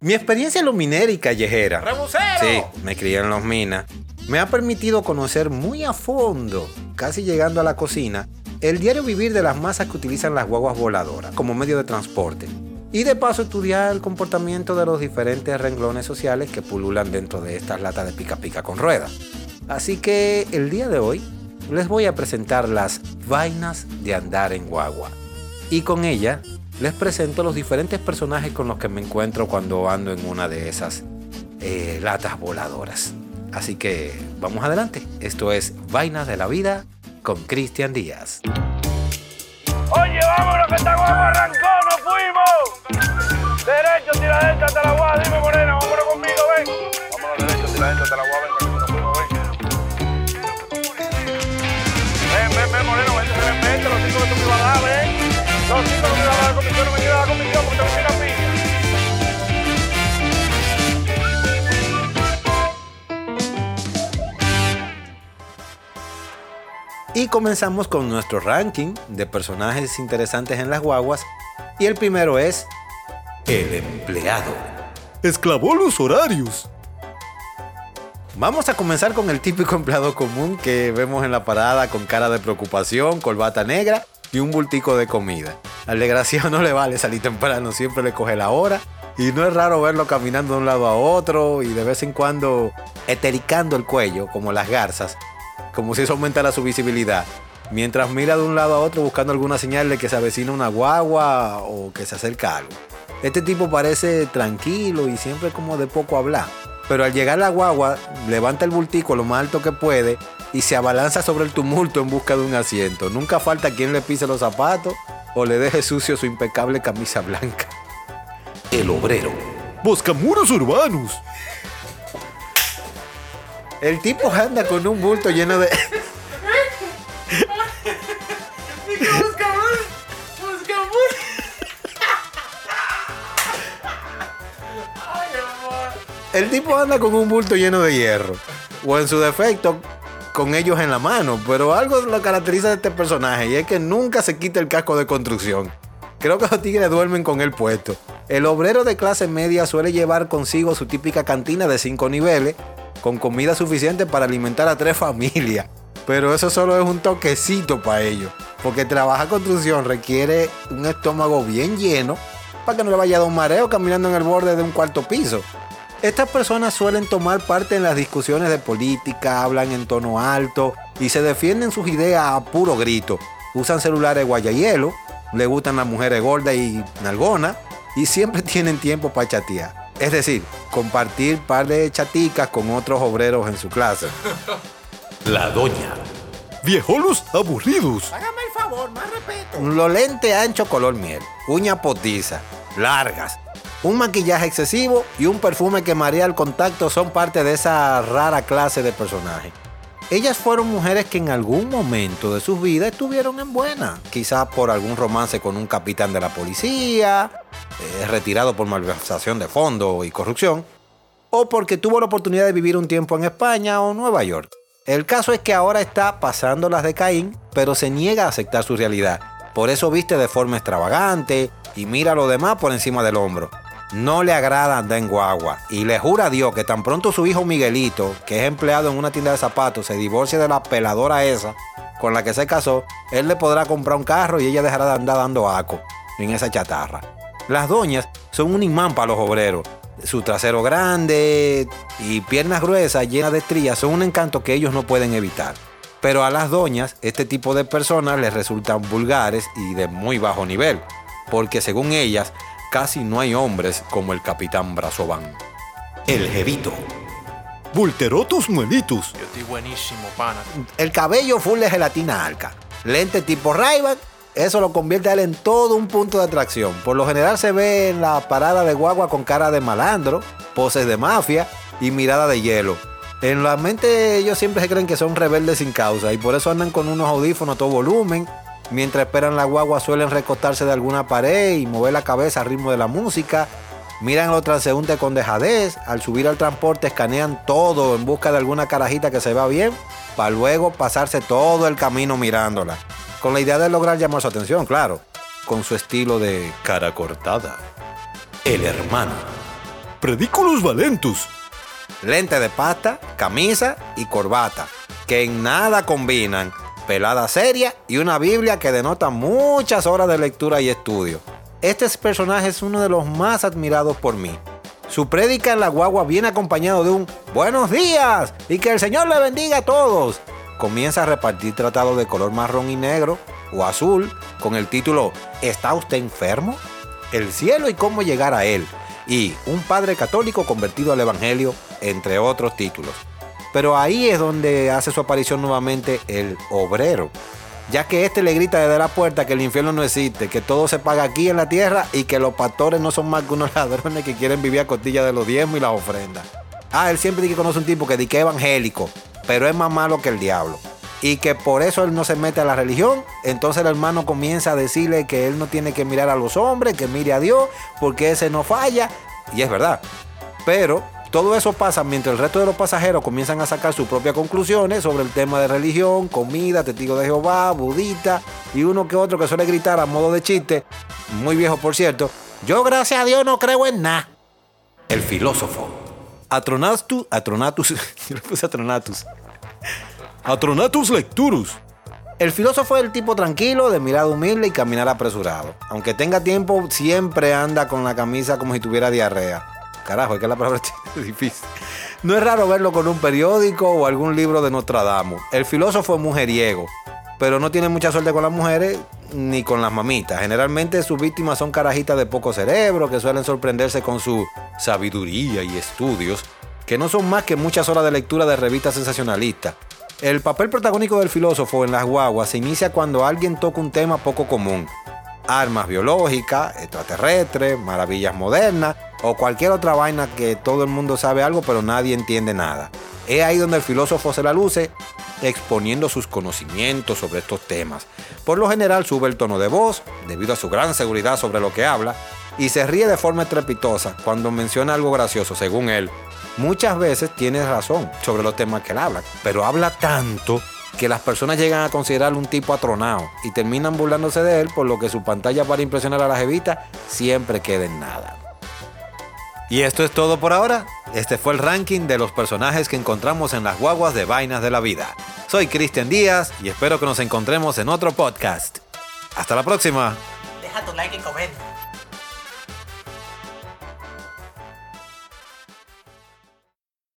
Mi experiencia luminera y callejera. Sí, me crié en los minas. Me ha permitido conocer muy a fondo, casi llegando a la cocina, el diario vivir de las masas que utilizan las guaguas voladoras como medio de transporte. Y de paso estudiar el comportamiento de los diferentes renglones sociales que pululan dentro de estas latas de pica pica con ruedas. Así que el día de hoy les voy a presentar las vainas de andar en guagua. Y con ella les presento los diferentes personajes con los que me encuentro cuando ando en una de esas eh, latas voladoras. Así que vamos adelante. Esto es Vainas de la Vida con Cristian Díaz. Oye, vámonos que esta guagua arrancó, nos fuimos. Derecho, tira derecha hasta la guagua, dime morena, vámonos conmigo, ven. Vámonos derecho, tira derecha hasta la guagua, nos fuimos, ven. Ven, ven, ven, moreno, ven, ven, ven, los cinco que tú me ibas a dar, ven. Los cinco no me comisión porque. Y comenzamos con nuestro ranking de personajes interesantes en las guaguas. Y el primero es el empleado. Esclavó los horarios. Vamos a comenzar con el típico empleado común que vemos en la parada con cara de preocupación, corbata negra y un bultico de comida. Al desgraciado no le vale salir temprano, siempre le coge la hora. Y no es raro verlo caminando de un lado a otro y de vez en cuando etericando el cuello, como las garzas, como si eso aumentara su visibilidad. Mientras mira de un lado a otro buscando alguna señal de que se avecina una guagua o que se acerca algo. Este tipo parece tranquilo y siempre como de poco hablar. Pero al llegar la guagua, levanta el bultico lo más alto que puede y se abalanza sobre el tumulto en busca de un asiento. Nunca falta quien le pise los zapatos o le deje sucio su impecable camisa blanca. El obrero. Buscamuros urbanos. El tipo anda con un bulto lleno de... El tipo anda con un bulto lleno de hierro. O en su defecto, con ellos en la mano. Pero algo lo caracteriza de este personaje y es que nunca se quita el casco de construcción. Creo que los tigres duermen con él puesto. El obrero de clase media suele llevar consigo su típica cantina de cinco niveles, con comida suficiente para alimentar a tres familias. Pero eso solo es un toquecito para ellos. Porque trabajar construcción requiere un estómago bien lleno para que no le vaya a dar un mareo caminando en el borde de un cuarto piso. Estas personas suelen tomar parte en las discusiones de política, hablan en tono alto y se defienden sus ideas a puro grito. Usan celulares guayahielo, le gustan las mujeres gordas y nalgonas y siempre tienen tiempo para chatear. Es decir, compartir par de chaticas con otros obreros en su clase. La doña. Viejolos aburridos. Hágame el favor, más respeto. Los lentes ancho color miel, uñas potizas, largas, un maquillaje excesivo y un perfume que marea al contacto son parte de esa rara clase de personaje. Ellas fueron mujeres que en algún momento de sus vidas estuvieron en buena, quizás por algún romance con un capitán de la policía, eh, retirado por malversación de fondo y corrupción, o porque tuvo la oportunidad de vivir un tiempo en España o Nueva York. El caso es que ahora está pasando las de Caín, pero se niega a aceptar su realidad. Por eso viste de forma extravagante y mira a lo demás por encima del hombro. No le agrada andar en guagua y le jura a Dios que tan pronto su hijo Miguelito, que es empleado en una tienda de zapatos, se divorcie de la peladora esa con la que se casó, él le podrá comprar un carro y ella dejará de andar dando aco en esa chatarra. Las doñas son un imán para los obreros. Su trasero grande y piernas gruesas llenas de estrías son un encanto que ellos no pueden evitar. Pero a las doñas, este tipo de personas les resultan vulgares y de muy bajo nivel, porque según ellas, casi no hay hombres como el capitán Brazovan. El jevito. Vulteró tus muelitos. Yo estoy buenísimo, pana. El cabello full de gelatina alca. Lente tipo ray eso lo convierte a él en todo un punto de atracción. Por lo general se ve en la parada de guagua con cara de malandro, poses de mafia y mirada de hielo. En la mente ellos siempre se creen que son rebeldes sin causa y por eso andan con unos audífonos a todo volumen. Mientras esperan la guagua suelen recostarse de alguna pared y mover la cabeza al ritmo de la música. Miran a los transeúntes con dejadez. Al subir al transporte escanean todo en busca de alguna carajita que se vea bien para luego pasarse todo el camino mirándola. Con la idea de lograr llamar su atención, claro. Con su estilo de cara cortada. El hermano. Prediculus valentus. Lente de pasta, camisa y corbata, que en nada combinan. Pelada seria y una Biblia que denota muchas horas de lectura y estudio. Este personaje es uno de los más admirados por mí. Su prédica en la guagua viene acompañado de un buenos días y que el Señor le bendiga a todos. Comienza a repartir tratados de color marrón y negro o azul con el título ¿Está usted enfermo? El cielo y cómo llegar a él. Y un padre católico convertido al Evangelio, entre otros títulos. Pero ahí es donde hace su aparición nuevamente el obrero, ya que este le grita desde la puerta que el infierno no existe, que todo se paga aquí en la tierra y que los pastores no son más que unos ladrones que quieren vivir a costilla de los diezmos y las ofrendas. Ah, él siempre dice que conoce un tipo que dice que es evangélico, pero es más malo que el diablo. Y que por eso él no se mete a la religión. Entonces el hermano comienza a decirle que él no tiene que mirar a los hombres, que mire a Dios, porque ese no falla. Y es verdad. Pero todo eso pasa mientras el resto de los pasajeros comienzan a sacar sus propias conclusiones sobre el tema de religión, comida, testigo de Jehová, budista y uno que otro que suele gritar a modo de chiste, muy viejo por cierto, yo gracias a Dios no creo en nada. El filósofo. Atronatus, Atronatus, yo le puse Atronatus. Atronatus lecturus. El filósofo es el tipo tranquilo, de mirada humilde y caminar apresurado. Aunque tenga tiempo, siempre anda con la camisa como si tuviera diarrea. Carajo, es que la palabra difícil. No es raro verlo con un periódico o algún libro de Nostradamus. El filósofo es mujeriego, pero no tiene mucha suerte con las mujeres ni con las mamitas. Generalmente sus víctimas son carajitas de poco cerebro que suelen sorprenderse con su sabiduría y estudios, que no son más que muchas horas de lectura de revistas sensacionalistas. El papel protagónico del filósofo en las guaguas se inicia cuando alguien toca un tema poco común. Armas biológicas, extraterrestres, maravillas modernas o cualquier otra vaina que todo el mundo sabe algo pero nadie entiende nada. Es ahí donde el filósofo se la luce exponiendo sus conocimientos sobre estos temas. Por lo general sube el tono de voz debido a su gran seguridad sobre lo que habla y se ríe de forma estrepitosa cuando menciona algo gracioso, según él. Muchas veces tiene razón sobre los temas que él habla, pero habla tanto que las personas llegan a considerarlo un tipo atronado y terminan burlándose de él, por lo que su pantalla para impresionar a la jevita siempre queda en nada. Y esto es todo por ahora. Este fue el ranking de los personajes que encontramos en las guaguas de vainas de la vida. Soy Cristian Díaz y espero que nos encontremos en otro podcast. Hasta la próxima. Deja tu like y comenta.